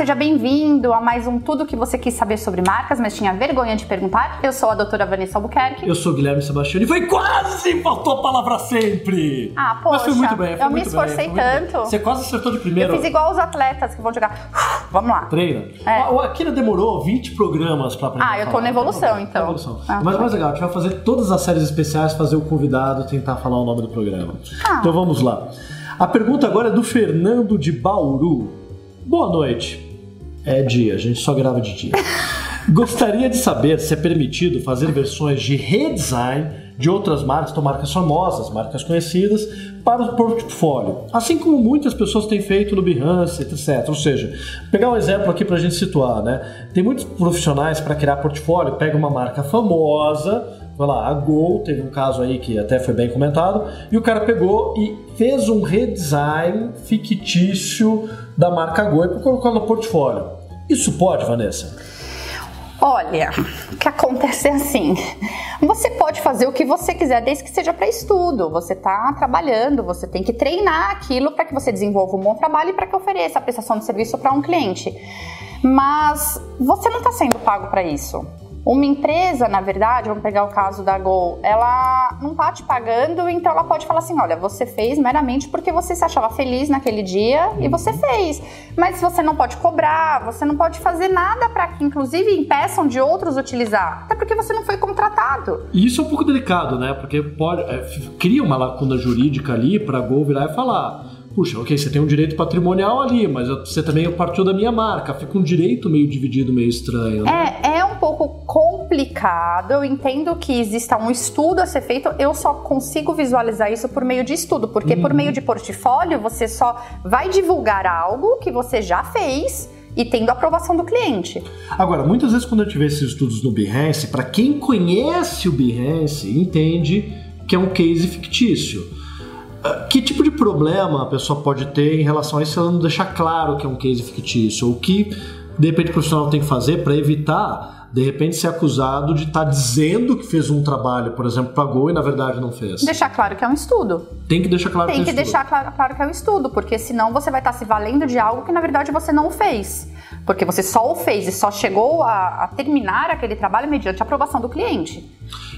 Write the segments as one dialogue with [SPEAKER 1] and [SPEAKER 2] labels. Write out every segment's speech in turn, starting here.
[SPEAKER 1] seja bem-vindo a mais um Tudo que você quis saber sobre marcas, mas tinha vergonha de perguntar. Eu sou a doutora Vanessa Albuquerque.
[SPEAKER 2] Eu sou o Guilherme Sebastião e foi quase! Faltou a palavra sempre!
[SPEAKER 1] Ah, poxa,
[SPEAKER 2] Mas foi muito bem. Foi
[SPEAKER 1] eu me
[SPEAKER 2] muito bem,
[SPEAKER 1] esforcei
[SPEAKER 2] bem.
[SPEAKER 1] tanto.
[SPEAKER 2] Você quase acertou de primeira.
[SPEAKER 1] Eu fiz igual os atletas que vão jogar. Vamos lá.
[SPEAKER 2] Treina.
[SPEAKER 1] É.
[SPEAKER 2] O Akira demorou 20 programas pra aprender.
[SPEAKER 1] Ah, eu tô
[SPEAKER 2] falar.
[SPEAKER 1] na evolução, então.
[SPEAKER 2] na evolução.
[SPEAKER 1] Ah,
[SPEAKER 2] Mas
[SPEAKER 1] tá.
[SPEAKER 2] o mais legal, a gente vai fazer todas as séries especiais, fazer o convidado tentar falar o nome do programa.
[SPEAKER 1] Ah.
[SPEAKER 2] Então vamos lá. A pergunta agora é do Fernando de Bauru. Boa noite. É dia, a gente só grava de dia. Gostaria de saber se é permitido fazer versões de redesign de outras marcas, então marcas famosas, marcas conhecidas, para o portfólio. Assim como muitas pessoas têm feito no Behance, etc. Ou seja, pegar um exemplo aqui para a gente situar, né? Tem muitos profissionais para criar portfólio, pega uma marca famosa, vai lá, a Gol, teve um caso aí que até foi bem comentado, e o cara pegou e fez um redesign fictício da marca Gol e colocou no portfólio. Isso pode, Vanessa?
[SPEAKER 1] Olha, o que acontece é assim: você pode fazer o que você quiser, desde que seja para estudo. Você está trabalhando, você tem que treinar aquilo para que você desenvolva um bom trabalho e para que ofereça a prestação de serviço para um cliente. Mas você não está sendo pago para isso. Uma empresa, na verdade, vamos pegar o caso da Gol, ela não tá te pagando, então ela pode falar assim: olha, você fez meramente porque você se achava feliz naquele dia e você fez. Mas você não pode cobrar, você não pode fazer nada para que, inclusive, impeçam de outros utilizar, até porque você não foi contratado.
[SPEAKER 2] E isso é um pouco delicado, né? Porque pode, é, cria uma lacuna jurídica ali para a Gol virar e falar: puxa, ok, você tem um direito patrimonial ali, mas você também partiu da minha marca. Fica um direito meio dividido, meio estranho. Né?
[SPEAKER 1] É, é complicado. Eu entendo que exista um estudo a ser feito. Eu só consigo visualizar isso por meio de estudo, porque por meio de portfólio você só vai divulgar algo que você já fez e tendo a aprovação do cliente.
[SPEAKER 2] Agora, muitas vezes quando gente vê esses estudos no Behance, para quem conhece o Behance, entende que é um case fictício. Ah, Que tipo de problema a pessoa pode ter em relação a isso se ela não deixar claro que é um case fictício? Ou que, de repente, o profissional tem que fazer para evitar, de repente, ser acusado de estar dizendo que fez um trabalho, por exemplo, pagou e na verdade não fez?
[SPEAKER 1] Deixar claro que é um estudo.
[SPEAKER 2] Tem que deixar claro
[SPEAKER 1] Tem
[SPEAKER 2] que
[SPEAKER 1] que
[SPEAKER 2] é estudo.
[SPEAKER 1] deixar claro, que é um estudo, porque senão você vai estar se valendo de algo que na verdade você não fez. Porque você só o fez e só chegou a, a terminar aquele trabalho mediante a aprovação do cliente.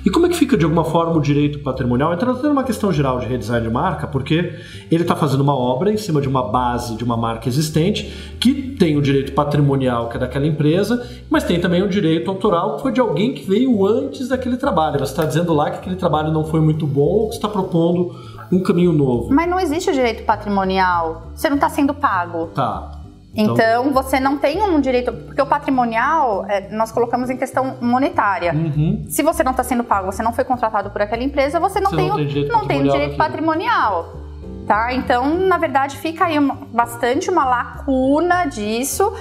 [SPEAKER 2] E como é que fica de alguma forma o direito patrimonial? Entrando numa questão geral de redesign de marca, porque ele está fazendo uma obra em cima de uma base de uma marca existente que tem o direito patrimonial que é daquela empresa, mas tem também o direito autoral que foi de alguém que veio antes daquele trabalho. Você está dizendo lá que aquele trabalho não foi muito bom ou que você está propondo um caminho novo.
[SPEAKER 1] Mas não existe o direito patrimonial. Você não está sendo pago.
[SPEAKER 2] Tá.
[SPEAKER 1] Então, você não tem um direito. Porque o patrimonial, é, nós colocamos em questão monetária.
[SPEAKER 2] Uhum.
[SPEAKER 1] Se você não está sendo pago, você não foi contratado por aquela empresa, você não
[SPEAKER 2] Você
[SPEAKER 1] tem,
[SPEAKER 2] não
[SPEAKER 1] o,
[SPEAKER 2] tem direito
[SPEAKER 1] não tem o
[SPEAKER 2] patrimonial
[SPEAKER 1] direito patrimonial. Tá? Então, na verdade, fica aí uma- bastante uma lacuna disso.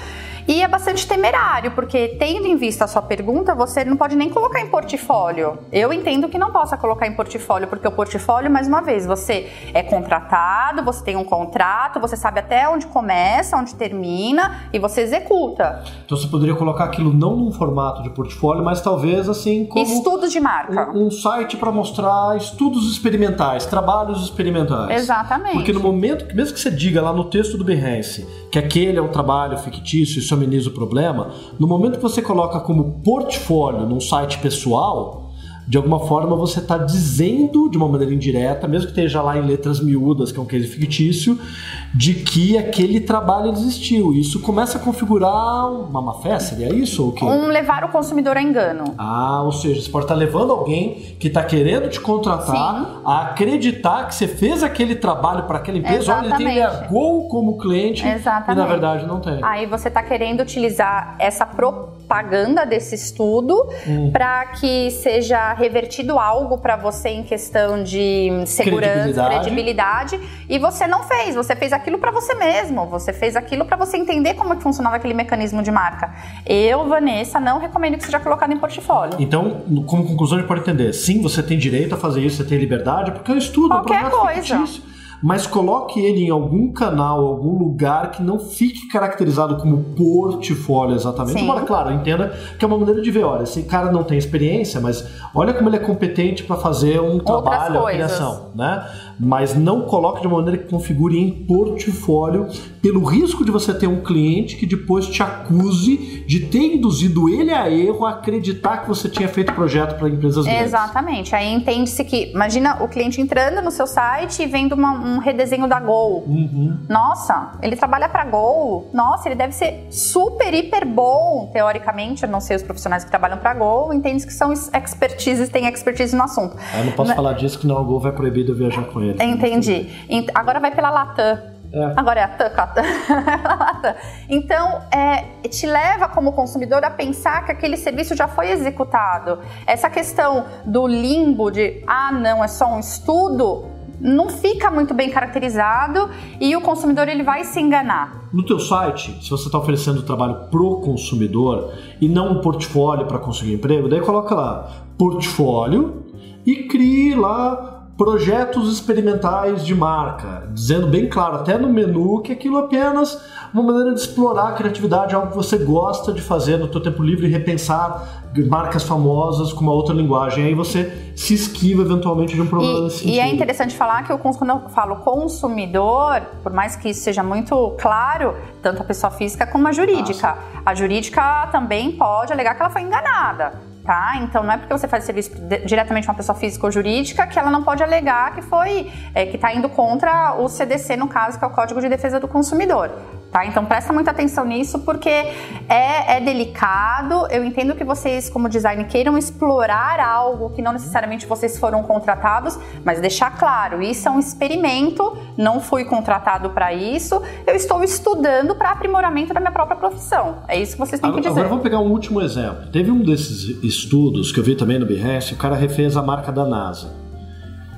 [SPEAKER 1] E é bastante temerário, porque tendo em vista a sua pergunta, você não pode nem colocar em portfólio. Eu entendo que não possa colocar em portfólio, porque o portfólio, mais uma vez, você é contratado, você tem um contrato, você sabe até onde começa, onde termina e você executa.
[SPEAKER 2] Então você poderia colocar aquilo não num formato de portfólio, mas talvez assim como
[SPEAKER 1] Estudos de marca.
[SPEAKER 2] um, um site para mostrar estudos experimentais, trabalhos experimentais.
[SPEAKER 1] Exatamente.
[SPEAKER 2] Porque no momento, mesmo que você diga lá no texto do Behance que aquele é um trabalho fictício, isso ameniza o problema, no momento que você coloca como portfólio num site pessoal, de alguma forma você está dizendo de uma maneira indireta, mesmo que esteja lá em letras miúdas, que é um case fictício, de que aquele trabalho existiu. Isso começa a configurar uma má fé, seria isso ou o quê?
[SPEAKER 1] Um levar o consumidor a engano.
[SPEAKER 2] Ah, ou seja, você pode estar levando alguém que está querendo te contratar a acreditar que você fez aquele trabalho para aquela empresa. Olha, ele tem
[SPEAKER 1] Exatamente.
[SPEAKER 2] a Gol como cliente
[SPEAKER 1] Exatamente.
[SPEAKER 2] e na verdade não tem.
[SPEAKER 1] Aí você está querendo utilizar essa propaganda desse estudo
[SPEAKER 2] Hum.
[SPEAKER 1] para que seja revertido algo para você em questão de segurança,
[SPEAKER 2] Credibilidade.
[SPEAKER 1] credibilidade, e você não fez. Você fez aquilo para você mesmo. Você fez aquilo para você entender como que funcionava aquele mecanismo de marca. Eu, Vanessa, não recomendo que seja colocado em portfólio.
[SPEAKER 2] Então, como conclusão, a gente pode entender: sim, você tem direito a fazer isso, você tem liberdade, porque é um estudo,
[SPEAKER 1] Qualquer
[SPEAKER 2] é projeto
[SPEAKER 1] coisa.
[SPEAKER 2] fictício. Mas coloque ele em algum canal, algum lugar que não fique caracterizado como portfólio exatamente.
[SPEAKER 1] Sim.
[SPEAKER 2] Embora, claro, entenda que é uma maneira de ver, olha, esse cara não tem experiência, mas olha como ele é competente para fazer um trabalho, a
[SPEAKER 1] coisas.
[SPEAKER 2] criação, né? Mas não coloque de uma maneira que configure em portfólio, pelo risco de você ter um cliente que depois te acuse de ter induzido ele a erro, a acreditar que você tinha feito projeto para empresas grandes.
[SPEAKER 1] Exatamente. Aí entende-se que, imagina o cliente entrando no seu site e vendo uma- um redesenho da Gol.
[SPEAKER 2] Uhum.
[SPEAKER 1] Nossa, ele trabalha pra Gol. Nossa, ele deve ser super, hiper bom, teoricamente. Eu não sei os profissionais que trabalham pra Gol, entende que são expertises, têm expertise no assunto.
[SPEAKER 2] Aí eu não posso
[SPEAKER 1] Né?
[SPEAKER 2] falar disso que não o Gol vai proibir de eu viajar com ele.
[SPEAKER 1] Entendi. Ent- Agora vai pela Latam.
[SPEAKER 2] É.
[SPEAKER 1] Agora é a. Latam. Então, é, te leva como consumidor a pensar que aquele serviço já foi executado. Essa questão do limbo de, ah, não, é só um estudo, não fica muito bem caracterizado e o consumidor ele vai se enganar.
[SPEAKER 2] No teu site, se você está oferecendo trabalho pro consumidor e não um portfólio para conseguir emprego, daí coloca lá portfólio e crie lá projetos experimentais de marca, dizendo bem claro, até no menu, que aquilo é apenas uma maneira de explorar a criatividade, algo que você gosta de fazer no teu tempo livre e repensar marcas famosas com uma outra linguagem. Aí você se esquiva eventualmente de um problema nesse
[SPEAKER 1] E, e é interessante falar que eu, quando eu falo consumidor, por mais que isso seja muito claro, tanto a pessoa física como a jurídica. A jurídica também pode alegar que ela foi enganada. Tá? Então não é porque você faz serviço diretamente com uma pessoa física ou jurídica que ela não pode alegar que foi é, que está indo contra o CDC no caso que é o Código de Defesa do Consumidor. Tá? Então presta muita atenção nisso porque é, é delicado. Eu entendo que vocês, como design, queiram explorar algo que não necessariamente vocês foram contratados, mas deixar claro, isso é um experimento, não fui contratado para isso, eu estou estudando para aprimoramento da minha própria profissão. É isso que vocês têm que
[SPEAKER 2] Agora,
[SPEAKER 1] dizer.
[SPEAKER 2] agora vamos pegar um último exemplo. Teve um desses estudos que eu vi também no Behance, o cara refez a marca da NASA.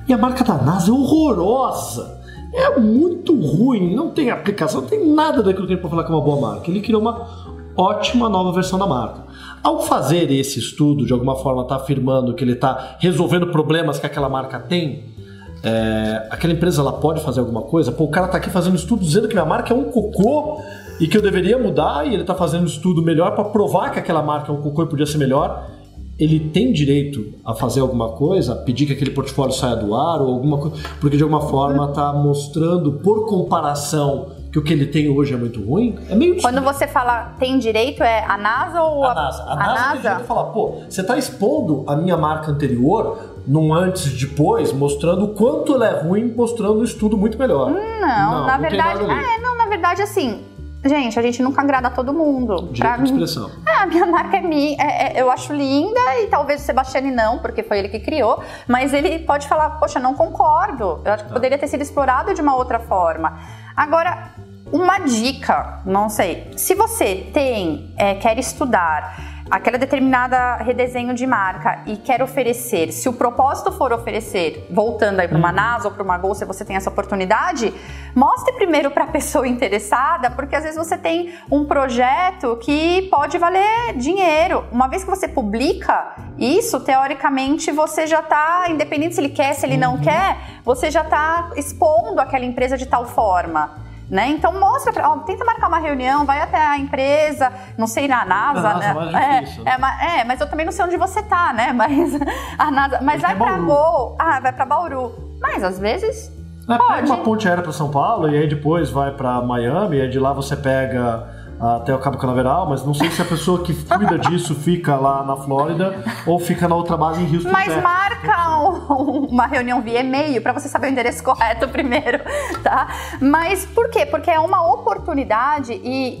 [SPEAKER 2] E a marca da NASA é horrorosa. É muito ruim, não tem aplicação, não tem nada daquilo que ele pode falar que é uma boa marca. Ele criou uma ótima nova versão da marca. Ao fazer esse estudo, de alguma forma está afirmando que ele está resolvendo problemas que aquela marca tem, é, aquela empresa ela pode fazer alguma coisa? Pô, o cara tá aqui fazendo estudo dizendo que minha marca é um cocô e que eu deveria mudar e ele tá fazendo estudo melhor para provar que aquela marca é um cocô e podia ser melhor. Ele tem direito a fazer alguma coisa, a pedir que aquele portfólio saia do ar ou alguma coisa, porque de alguma forma tá mostrando por comparação que o que ele tem hoje é muito ruim. É meio
[SPEAKER 1] Quando você fala tem direito, é a NASA ou
[SPEAKER 2] a NASA. A NASA, tem direito de falar, pô, você está expondo a minha marca anterior num antes e depois, mostrando o quanto ela é ruim, mostrando um estudo muito melhor.
[SPEAKER 1] Não, na
[SPEAKER 2] tem
[SPEAKER 1] verdade. É, não, na verdade, assim. Gente, a gente nunca agrada a todo mundo.
[SPEAKER 2] Direito de
[SPEAKER 1] mim-
[SPEAKER 2] expressão.
[SPEAKER 1] É, a minha marca é minha, é- é- eu acho linda e talvez o Sebastiani não, porque foi ele que criou, mas ele pode falar, poxa, não concordo, eu acho que poderia ter sido explorado de uma outra forma. Agora, uma dica, não sei, se você tem, é, quer estudar aquela determinada redesenho de marca e quer oferecer, se o propósito for oferecer, voltando aí para uma NASA ou para uma Gol, se você tem essa oportunidade, mostre primeiro para a pessoa interessada, porque às vezes você tem um projeto que pode valer dinheiro. Uma vez que você publica isso, teoricamente você já está, independente se ele quer, se ele não quer, você já está expondo aquela empresa de tal forma. Né? Então mostra, pra- ó, tenta marcar uma reunião, vai até a empresa, não sei na NASA,
[SPEAKER 2] Na NASA
[SPEAKER 1] né?
[SPEAKER 2] é mais
[SPEAKER 1] É,
[SPEAKER 2] difícil,
[SPEAKER 1] é, ma- é, mas eu também não sei onde você tá, né? Mas a NASA, mas vai pra
[SPEAKER 2] Bauru.
[SPEAKER 1] Gol, ah, vai pra Bauru. Mas às vezes
[SPEAKER 2] É,
[SPEAKER 1] pode.
[SPEAKER 2] pega uma ponte aérea para São Paulo e aí depois vai para Miami, e aí de lá você pega até o Cabo Canaveral, mas não sei se a pessoa que cuida disso fica lá na Flórida ou fica na outra base em Houston.
[SPEAKER 1] Mas
[SPEAKER 2] Texas.
[SPEAKER 1] marca um- uma reunião via e-mail para você saber o endereço correto primeiro, tá? Mas por quê? Porque é uma oportunidade e,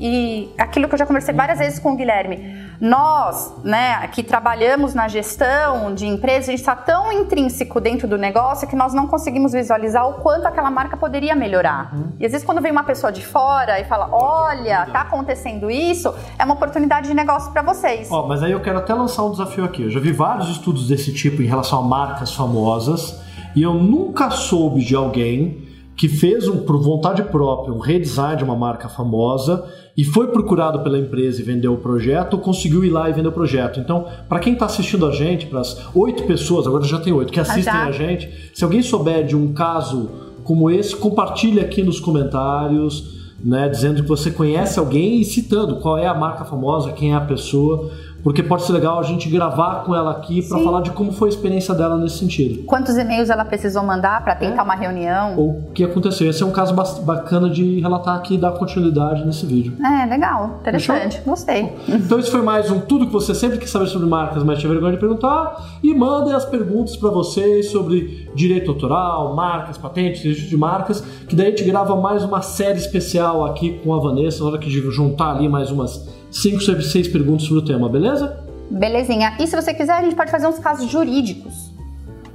[SPEAKER 1] e aquilo que eu já conversei várias vezes com o Guilherme. Nós, né, que trabalhamos na gestão de empresas, a gente está tão intrínseco dentro do negócio que nós não conseguimos visualizar o quanto aquela marca poderia melhorar. E às vezes quando vem uma pessoa de fora e fala, olha, tá acontecendo isso, é uma oportunidade de negócio para vocês.
[SPEAKER 2] Ó, mas aí eu quero até lançar um desafio aqui. Eu já vi vários estudos desse tipo em relação a marcas famosas e eu nunca soube de alguém que fez um, por vontade própria um redesign de uma marca famosa e foi procurado pela empresa e vendeu o projeto ou conseguiu ir lá e vender o projeto. Então, para quem está assistindo a gente, para as oito pessoas, agora já tem oito, que assistem
[SPEAKER 1] já.
[SPEAKER 2] a gente, se alguém souber de um caso como esse, compartilhe aqui nos comentários, né, dizendo que você conhece alguém e citando qual é a marca famosa, quem é a pessoa porque pode ser legal a gente gravar com ela aqui para falar de como foi a experiência dela nesse sentido.
[SPEAKER 1] Quantos e-mails ela precisou mandar para tentar é. uma reunião?
[SPEAKER 2] Ou o que aconteceu. Esse é um caso bacana de relatar aqui e dar continuidade nesse vídeo.
[SPEAKER 1] É, legal, interessante, Fechou? gostei.
[SPEAKER 2] Então esse foi mais um Tudo que você sempre quis saber sobre marcas, mas tinha vergonha de perguntar. E mandem as perguntas para vocês sobre direito autoral, marcas, patentes, registro de marcas, que daí a gente grava mais uma série especial aqui com a Vanessa, na hora que juntar ali mais umas 5, 6 perguntas sobre o tema, beleza?
[SPEAKER 1] Belezinha. E se você quiser, a gente pode fazer uns casos jurídicos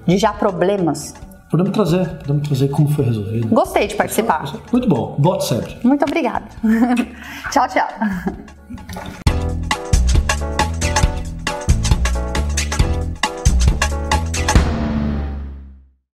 [SPEAKER 1] de já problemas.
[SPEAKER 2] Podemos trazer, podemos trazer como foi resolvido.
[SPEAKER 1] Gostei de participar.
[SPEAKER 2] Muito bom, voto sempre.
[SPEAKER 1] Muito obrigada. tchau, tchau.